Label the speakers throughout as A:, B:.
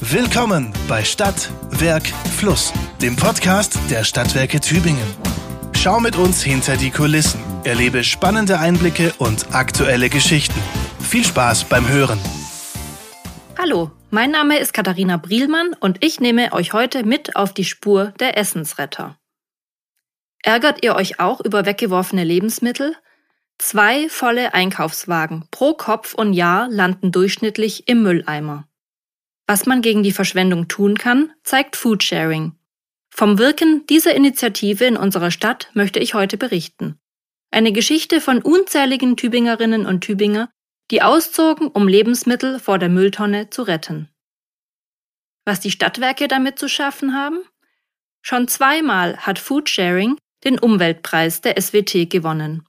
A: Willkommen bei Stadt, Werk, Fluss, dem Podcast der Stadtwerke Tübingen. Schau mit uns hinter die Kulissen, erlebe spannende Einblicke und aktuelle Geschichten. Viel Spaß beim Hören.
B: Hallo, mein Name ist Katharina Brielmann und ich nehme euch heute mit auf die Spur der Essensretter. Ärgert ihr euch auch über weggeworfene Lebensmittel? Zwei volle Einkaufswagen pro Kopf und Jahr landen durchschnittlich im Mülleimer. Was man gegen die Verschwendung tun kann, zeigt Foodsharing. Vom Wirken dieser Initiative in unserer Stadt möchte ich heute berichten. Eine Geschichte von unzähligen Tübingerinnen und Tübinger, die auszogen, um Lebensmittel vor der Mülltonne zu retten. Was die Stadtwerke damit zu schaffen haben? Schon zweimal hat Foodsharing den Umweltpreis der SWT gewonnen.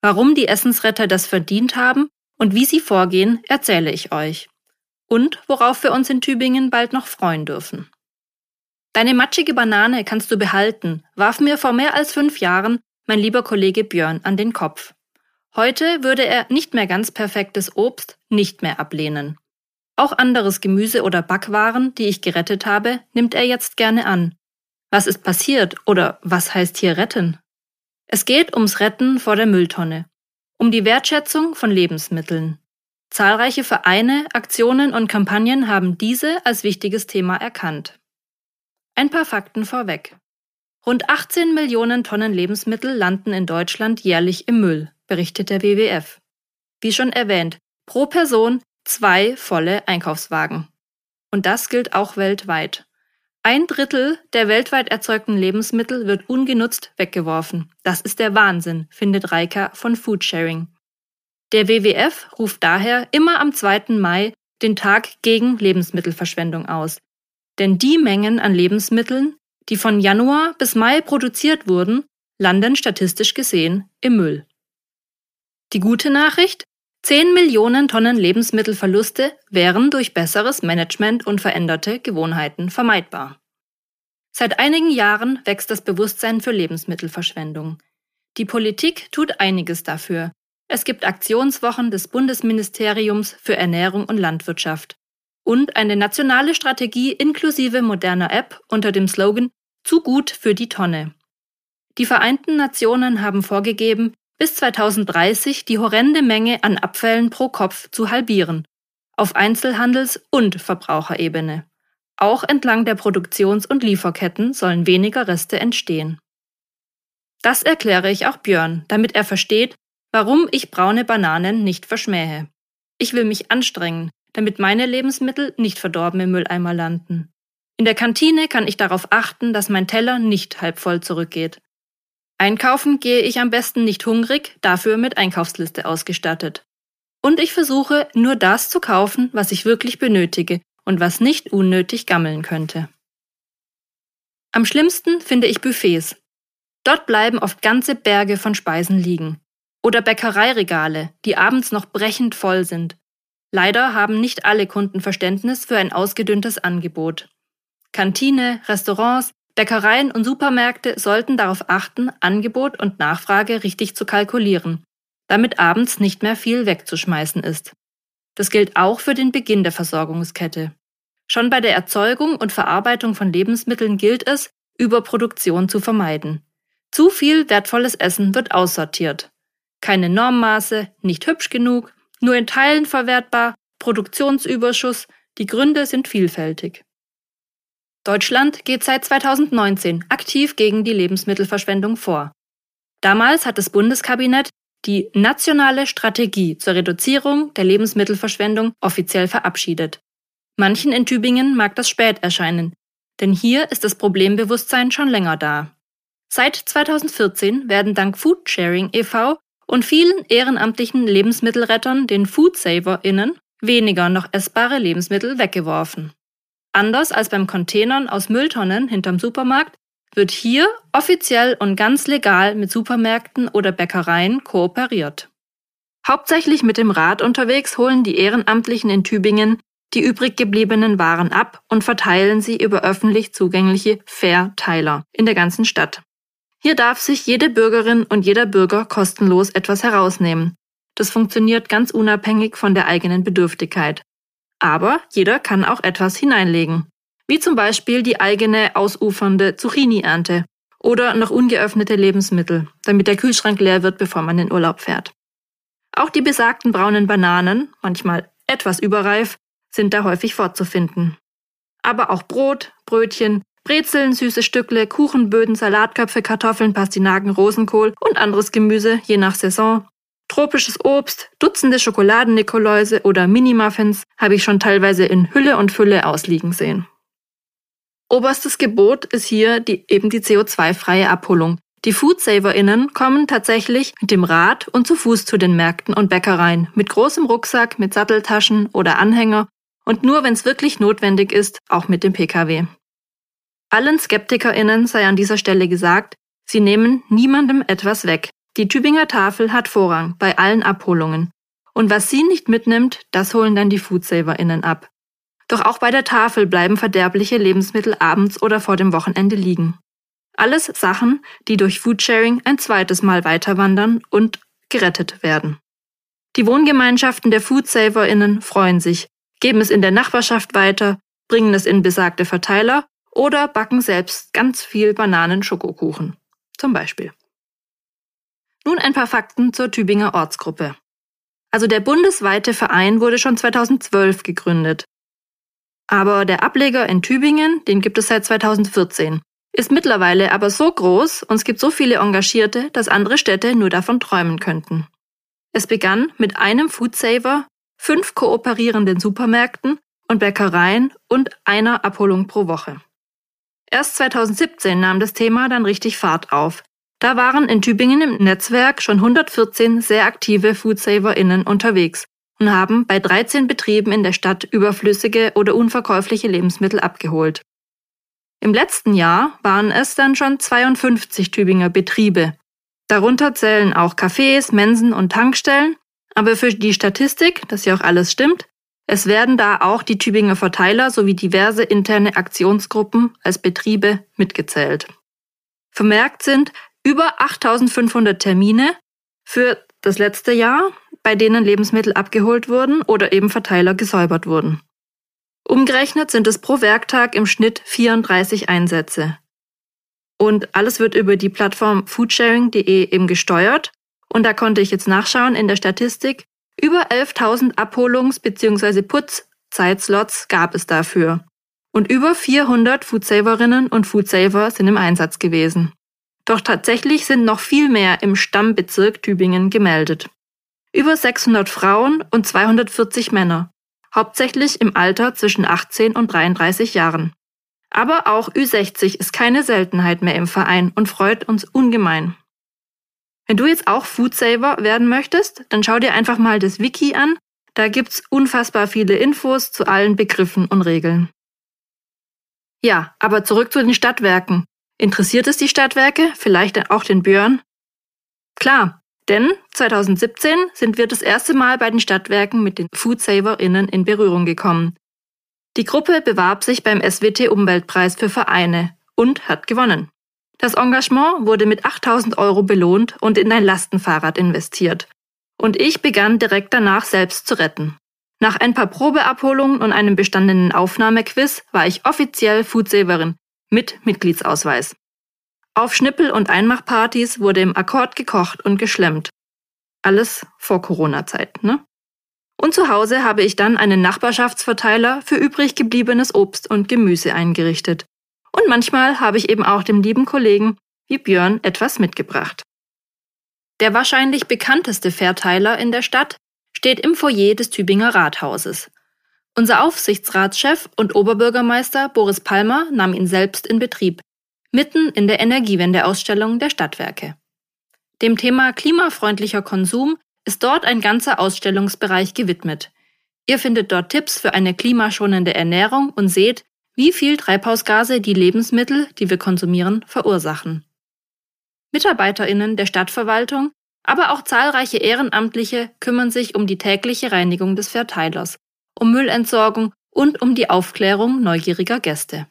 B: Warum die Essensretter das verdient haben und wie sie vorgehen, erzähle ich euch und worauf wir uns in Tübingen bald noch freuen dürfen. Deine matschige Banane kannst du behalten, warf mir vor mehr als fünf Jahren mein lieber Kollege Björn an den Kopf. Heute würde er nicht mehr ganz perfektes Obst nicht mehr ablehnen. Auch anderes Gemüse oder Backwaren, die ich gerettet habe, nimmt er jetzt gerne an. Was ist passiert oder was heißt hier retten? Es geht ums Retten vor der Mülltonne, um die Wertschätzung von Lebensmitteln. Zahlreiche Vereine, Aktionen und Kampagnen haben diese als wichtiges Thema erkannt. Ein paar Fakten vorweg. Rund 18 Millionen Tonnen Lebensmittel landen in Deutschland jährlich im Müll, berichtet der WWF. Wie schon erwähnt, pro Person zwei volle Einkaufswagen. Und das gilt auch weltweit. Ein Drittel der weltweit erzeugten Lebensmittel wird ungenutzt weggeworfen. Das ist der Wahnsinn, findet Reika von Foodsharing. Der WWF ruft daher immer am 2. Mai den Tag gegen Lebensmittelverschwendung aus. Denn die Mengen an Lebensmitteln, die von Januar bis Mai produziert wurden, landen statistisch gesehen im Müll. Die gute Nachricht? 10 Millionen Tonnen Lebensmittelverluste wären durch besseres Management und veränderte Gewohnheiten vermeidbar. Seit einigen Jahren wächst das Bewusstsein für Lebensmittelverschwendung. Die Politik tut einiges dafür, es gibt Aktionswochen des Bundesministeriums für Ernährung und Landwirtschaft und eine nationale Strategie inklusive moderner App unter dem Slogan Zu gut für die Tonne. Die Vereinten Nationen haben vorgegeben, bis 2030 die horrende Menge an Abfällen pro Kopf zu halbieren, auf Einzelhandels- und Verbraucherebene. Auch entlang der Produktions- und Lieferketten sollen weniger Reste entstehen. Das erkläre ich auch Björn, damit er versteht, Warum ich braune Bananen nicht verschmähe. Ich will mich anstrengen, damit meine Lebensmittel nicht verdorben im Mülleimer landen. In der Kantine kann ich darauf achten, dass mein Teller nicht halb voll zurückgeht. Einkaufen gehe ich am besten nicht hungrig, dafür mit Einkaufsliste ausgestattet. Und ich versuche nur das zu kaufen, was ich wirklich benötige und was nicht unnötig gammeln könnte. Am schlimmsten finde ich Buffets. Dort bleiben oft ganze Berge von Speisen liegen. Oder Bäckereiregale, die abends noch brechend voll sind. Leider haben nicht alle Kunden Verständnis für ein ausgedünntes Angebot. Kantine, Restaurants, Bäckereien und Supermärkte sollten darauf achten, Angebot und Nachfrage richtig zu kalkulieren, damit abends nicht mehr viel wegzuschmeißen ist. Das gilt auch für den Beginn der Versorgungskette. Schon bei der Erzeugung und Verarbeitung von Lebensmitteln gilt es, Überproduktion zu vermeiden. Zu viel wertvolles Essen wird aussortiert keine Normmaße, nicht hübsch genug, nur in Teilen verwertbar, Produktionsüberschuss, die Gründe sind vielfältig. Deutschland geht seit 2019 aktiv gegen die Lebensmittelverschwendung vor. Damals hat das Bundeskabinett die nationale Strategie zur Reduzierung der Lebensmittelverschwendung offiziell verabschiedet. Manchen in Tübingen mag das spät erscheinen, denn hier ist das Problembewusstsein schon länger da. Seit 2014 werden dank Foodsharing e.V und vielen ehrenamtlichen Lebensmittelrettern, den FoodsaverInnen, weniger noch essbare Lebensmittel weggeworfen. Anders als beim Containern aus Mülltonnen hinterm Supermarkt wird hier offiziell und ganz legal mit Supermärkten oder Bäckereien kooperiert. Hauptsächlich mit dem Rad unterwegs holen die Ehrenamtlichen in Tübingen die übrig gebliebenen Waren ab und verteilen sie über öffentlich zugängliche Fair-Teiler in der ganzen Stadt. Hier darf sich jede Bürgerin und jeder Bürger kostenlos etwas herausnehmen. Das funktioniert ganz unabhängig von der eigenen Bedürftigkeit. aber jeder kann auch etwas hineinlegen. Wie zum Beispiel die eigene ausufernde Zucchini-Ernte oder noch ungeöffnete Lebensmittel, damit der Kühlschrank leer wird, bevor man in Urlaub fährt. Auch die besagten braunen Bananen, manchmal etwas überreif, sind da häufig vorzufinden. Aber auch Brot, Brötchen, Brezeln, süße Stückle, Kuchenböden, Salatköpfe, Kartoffeln, Pastinaken, Rosenkohl und anderes Gemüse, je nach Saison. Tropisches Obst, Dutzende Schokoladen-Nikoläuse oder Mini-Muffins habe ich schon teilweise in Hülle und Fülle ausliegen sehen. Oberstes Gebot ist hier die, eben die CO2-freie Abholung. Die FoodsaverInnen kommen tatsächlich mit dem Rad und zu Fuß zu den Märkten und Bäckereien, mit großem Rucksack, mit Satteltaschen oder Anhänger und nur wenn es wirklich notwendig ist, auch mit dem Pkw. Allen SkeptikerInnen sei an dieser Stelle gesagt, sie nehmen niemandem etwas weg. Die Tübinger Tafel hat Vorrang bei allen Abholungen. Und was sie nicht mitnimmt, das holen dann die FoodsaverInnen ab. Doch auch bei der Tafel bleiben verderbliche Lebensmittel abends oder vor dem Wochenende liegen. Alles Sachen, die durch Foodsharing ein zweites Mal weiterwandern und gerettet werden. Die Wohngemeinschaften der FoodsaverInnen freuen sich, geben es in der Nachbarschaft weiter, bringen es in besagte Verteiler oder backen selbst ganz viel Bananenschokokuchen. Zum Beispiel. Nun ein paar Fakten zur Tübinger Ortsgruppe. Also der bundesweite Verein wurde schon 2012 gegründet. Aber der Ableger in Tübingen, den gibt es seit 2014, ist mittlerweile aber so groß und es gibt so viele Engagierte, dass andere Städte nur davon träumen könnten. Es begann mit einem Foodsaver, fünf kooperierenden Supermärkten und Bäckereien und einer Abholung pro Woche. Erst 2017 nahm das Thema dann richtig Fahrt auf. Da waren in Tübingen im Netzwerk schon 114 sehr aktive FoodsaverInnen unterwegs und haben bei 13 Betrieben in der Stadt überflüssige oder unverkäufliche Lebensmittel abgeholt. Im letzten Jahr waren es dann schon 52 Tübinger Betriebe. Darunter zählen auch Cafés, Mensen und Tankstellen, aber für die Statistik, dass ja auch alles stimmt, es werden da auch die Tübinger Verteiler sowie diverse interne Aktionsgruppen als Betriebe mitgezählt. Vermerkt sind über 8500 Termine für das letzte Jahr, bei denen Lebensmittel abgeholt wurden oder eben Verteiler gesäubert wurden. Umgerechnet sind es pro Werktag im Schnitt 34 Einsätze. Und alles wird über die Plattform foodsharing.de eben gesteuert. Und da konnte ich jetzt nachschauen in der Statistik. Über 11.000 Abholungs- bzw. Putzzeitslots gab es dafür. Und über 400 Foodsaverinnen und Foodsaver sind im Einsatz gewesen. Doch tatsächlich sind noch viel mehr im Stammbezirk Tübingen gemeldet. Über 600 Frauen und 240 Männer, hauptsächlich im Alter zwischen 18 und 33 Jahren. Aber auch Ü60 ist keine Seltenheit mehr im Verein und freut uns ungemein. Wenn du jetzt auch Foodsaver werden möchtest, dann schau dir einfach mal das Wiki an, da gibt's unfassbar viele Infos zu allen Begriffen und Regeln. Ja, aber zurück zu den Stadtwerken. Interessiert es die Stadtwerke, vielleicht auch den Björn? Klar, denn 2017 sind wir das erste Mal bei den Stadtwerken mit den FoodsaverInnen in Berührung gekommen. Die Gruppe bewarb sich beim SWT Umweltpreis für Vereine und hat gewonnen. Das Engagement wurde mit 8000 Euro belohnt und in ein Lastenfahrrad investiert. Und ich begann direkt danach selbst zu retten. Nach ein paar Probeabholungen und einem bestandenen Aufnahmequiz war ich offiziell Foodsaverin mit Mitgliedsausweis. Auf Schnippel- und Einmachpartys wurde im Akkord gekocht und geschlemmt. Alles vor Corona-Zeit, ne? Und zu Hause habe ich dann einen Nachbarschaftsverteiler für übrig gebliebenes Obst und Gemüse eingerichtet. Und manchmal habe ich eben auch dem lieben Kollegen wie Björn etwas mitgebracht. Der wahrscheinlich bekannteste Verteiler in der Stadt steht im Foyer des Tübinger Rathauses. Unser Aufsichtsratschef und Oberbürgermeister Boris Palmer nahm ihn selbst in Betrieb, mitten in der Energiewendeausstellung der Stadtwerke. Dem Thema klimafreundlicher Konsum ist dort ein ganzer Ausstellungsbereich gewidmet. Ihr findet dort Tipps für eine klimaschonende Ernährung und seht, wie viel Treibhausgase die Lebensmittel, die wir konsumieren, verursachen. Mitarbeiterinnen der Stadtverwaltung, aber auch zahlreiche Ehrenamtliche kümmern sich um die tägliche Reinigung des Verteilers um Müllentsorgung und um die Aufklärung neugieriger Gäste.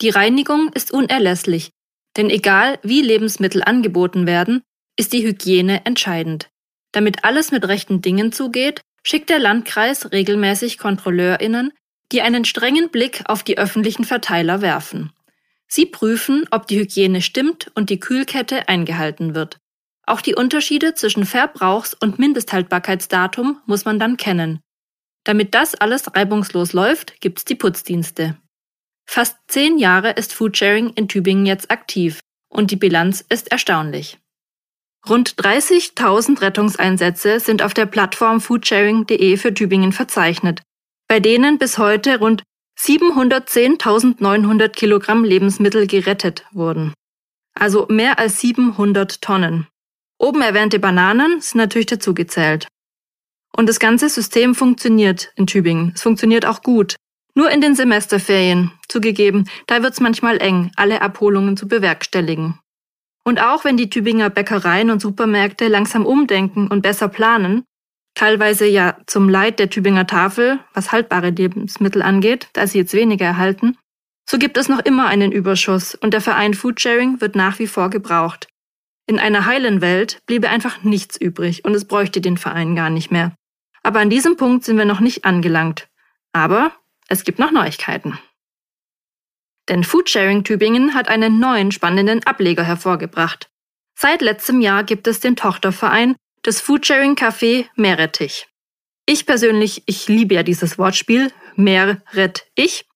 B: Die Reinigung ist unerlässlich, denn egal wie Lebensmittel angeboten werden, ist die Hygiene entscheidend. Damit alles mit rechten Dingen zugeht, schickt der Landkreis regelmäßig KontrolleurInnen, die einen strengen Blick auf die öffentlichen Verteiler werfen. Sie prüfen, ob die Hygiene stimmt und die Kühlkette eingehalten wird. Auch die Unterschiede zwischen Verbrauchs- und Mindesthaltbarkeitsdatum muss man dann kennen. Damit das alles reibungslos läuft, gibt's die Putzdienste. Fast zehn Jahre ist Foodsharing in Tübingen jetzt aktiv und die Bilanz ist erstaunlich. Rund 30.000 Rettungseinsätze sind auf der Plattform foodsharing.de für Tübingen verzeichnet, bei denen bis heute rund 710.900 Kilogramm Lebensmittel gerettet wurden. Also mehr als 700 Tonnen. Oben erwähnte Bananen sind natürlich dazugezählt. Und das ganze System funktioniert in Tübingen. Es funktioniert auch gut. Nur in den Semesterferien, zugegeben, da wird's manchmal eng, alle Abholungen zu bewerkstelligen. Und auch wenn die Tübinger Bäckereien und Supermärkte langsam umdenken und besser planen, teilweise ja zum Leid der Tübinger Tafel, was haltbare Lebensmittel angeht, da sie jetzt weniger erhalten, so gibt es noch immer einen Überschuss und der Verein Foodsharing wird nach wie vor gebraucht. In einer heilen Welt bliebe einfach nichts übrig und es bräuchte den Verein gar nicht mehr. Aber an diesem Punkt sind wir noch nicht angelangt. Aber es gibt noch Neuigkeiten. Denn Foodsharing Tübingen hat einen neuen spannenden Ableger hervorgebracht. Seit letztem Jahr gibt es den Tochterverein des Foodsharing Café Meerrettich. Ich persönlich, ich liebe ja dieses Wortspiel, Meerrettich.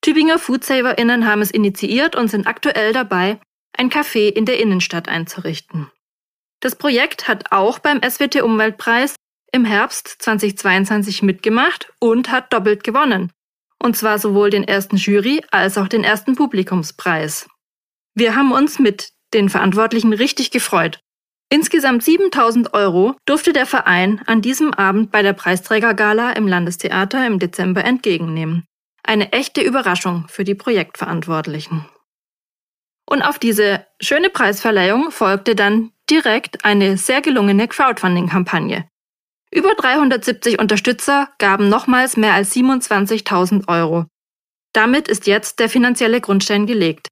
B: Tübinger FoodsaverInnen haben es initiiert und sind aktuell dabei, ein Café in der Innenstadt einzurichten. Das Projekt hat auch beim SWT Umweltpreis im Herbst 2022 mitgemacht und hat doppelt gewonnen. Und zwar sowohl den ersten Jury als auch den ersten Publikumspreis. Wir haben uns mit den Verantwortlichen richtig gefreut. Insgesamt 7000 Euro durfte der Verein an diesem Abend bei der Preisträgergala im Landestheater im Dezember entgegennehmen. Eine echte Überraschung für die Projektverantwortlichen. Und auf diese schöne Preisverleihung folgte dann direkt eine sehr gelungene Crowdfunding-Kampagne. Über 370 Unterstützer gaben nochmals mehr als 27.000 Euro. Damit ist jetzt der finanzielle Grundstein gelegt.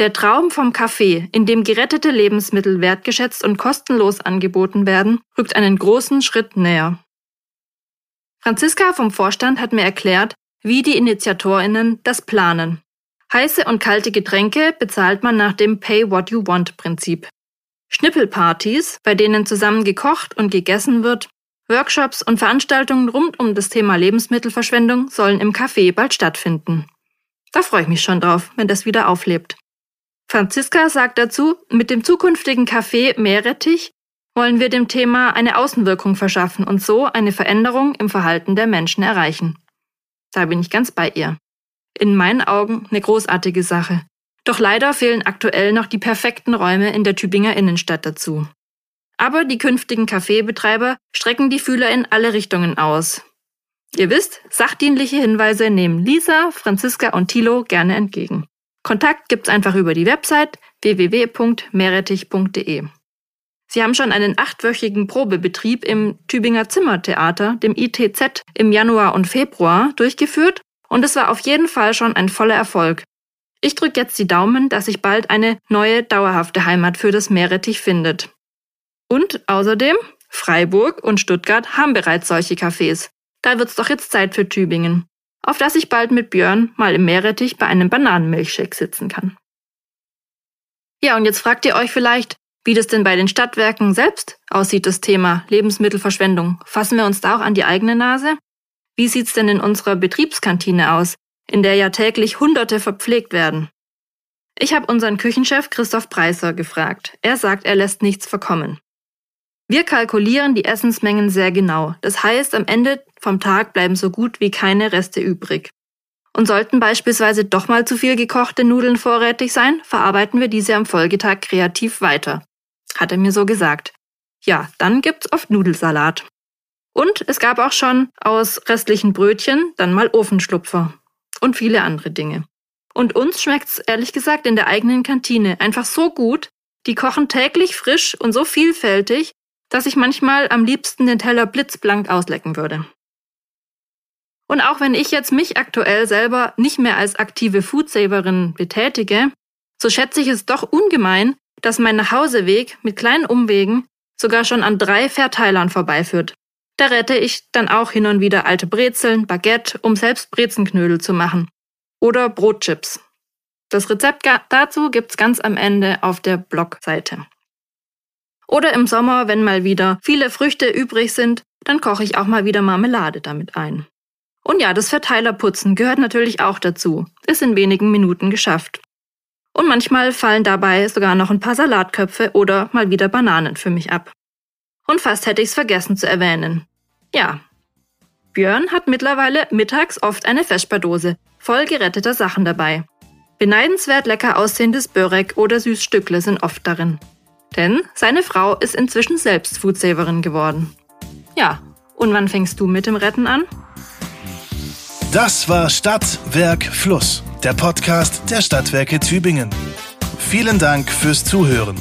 B: Der Traum vom Café, in dem gerettete Lebensmittel wertgeschätzt und kostenlos angeboten werden, rückt einen großen Schritt näher. Franziska vom Vorstand hat mir erklärt, wie die Initiatorinnen das planen. Heiße und kalte Getränke bezahlt man nach dem Pay What You Want Prinzip. Schnippelpartys, bei denen zusammen gekocht und gegessen wird, Workshops und Veranstaltungen rund um das Thema Lebensmittelverschwendung sollen im Café bald stattfinden. Da freue ich mich schon drauf, wenn das wieder auflebt. Franziska sagt dazu, mit dem zukünftigen Café Meerrettich wollen wir dem Thema eine Außenwirkung verschaffen und so eine Veränderung im Verhalten der Menschen erreichen. Da bin ich ganz bei ihr in meinen Augen eine großartige Sache. Doch leider fehlen aktuell noch die perfekten Räume in der Tübinger Innenstadt dazu. Aber die künftigen Kaffeebetreiber strecken die Fühler in alle Richtungen aus. Ihr wisst, sachdienliche Hinweise nehmen Lisa, Franziska und Thilo gerne entgegen. Kontakt gibt's einfach über die Website www.meerrettich.de. Sie haben schon einen achtwöchigen Probebetrieb im Tübinger Zimmertheater, dem ITZ, im Januar und Februar durchgeführt und es war auf jeden Fall schon ein voller Erfolg. Ich drücke jetzt die Daumen, dass sich bald eine neue dauerhafte Heimat für das Meerrettich findet. Und außerdem, Freiburg und Stuttgart haben bereits solche Cafés. Da wird's doch jetzt Zeit für Tübingen. Auf dass ich bald mit Björn mal im Meerrettich bei einem Bananenmilchshake sitzen kann. Ja, und jetzt fragt ihr euch vielleicht, wie das denn bei den Stadtwerken selbst aussieht, das Thema Lebensmittelverschwendung. Fassen wir uns da auch an die eigene Nase? Wie sieht's denn in unserer Betriebskantine aus, in der ja täglich Hunderte verpflegt werden? Ich habe unseren Küchenchef Christoph Preiser gefragt. Er sagt, er lässt nichts verkommen. Wir kalkulieren die Essensmengen sehr genau. Das heißt, am Ende vom Tag bleiben so gut wie keine Reste übrig. Und sollten beispielsweise doch mal zu viel gekochte Nudeln vorrätig sein, verarbeiten wir diese am Folgetag kreativ weiter. Hat er mir so gesagt. Ja, dann gibt's oft Nudelsalat. Und es gab auch schon aus restlichen Brötchen dann mal Ofenschlupfer und viele andere Dinge. Und uns schmeckt's ehrlich gesagt in der eigenen Kantine einfach so gut, die kochen täglich frisch und so vielfältig, dass ich manchmal am liebsten den Teller blitzblank auslecken würde. Und auch wenn ich jetzt mich aktuell selber nicht mehr als aktive Foodsaverin betätige, so schätze ich es doch ungemein, dass mein Nachhauseweg mit kleinen Umwegen sogar schon an drei Verteilern vorbeiführt, Da rette ich dann auch hin und wieder alte Brezeln, Baguette, um selbst Brezenknödel zu machen. Oder Brotchips. Das Rezept dazu gibt's ganz am Ende auf der Blogseite. Oder im Sommer, wenn mal wieder viele Früchte übrig sind, dann koche ich auch mal wieder Marmelade damit ein. Und ja, das Verteilerputzen gehört natürlich auch dazu. Ist in wenigen Minuten geschafft. Und manchmal fallen dabei sogar noch ein paar Salatköpfe oder mal wieder Bananen für mich ab. Und fast hätte ich's vergessen zu erwähnen. Ja. Björn hat mittlerweile mittags oft eine Vesperdose voll geretteter Sachen dabei. Beneidenswert lecker aussehendes Börek oder Süßstückle sind oft darin. Denn seine Frau ist inzwischen selbst Foodsaverin geworden. Ja, und wann fängst du mit dem Retten an?
A: Das war Stadt, Werk, Fluss, der Podcast der Stadtwerke Tübingen. Vielen Dank fürs Zuhören.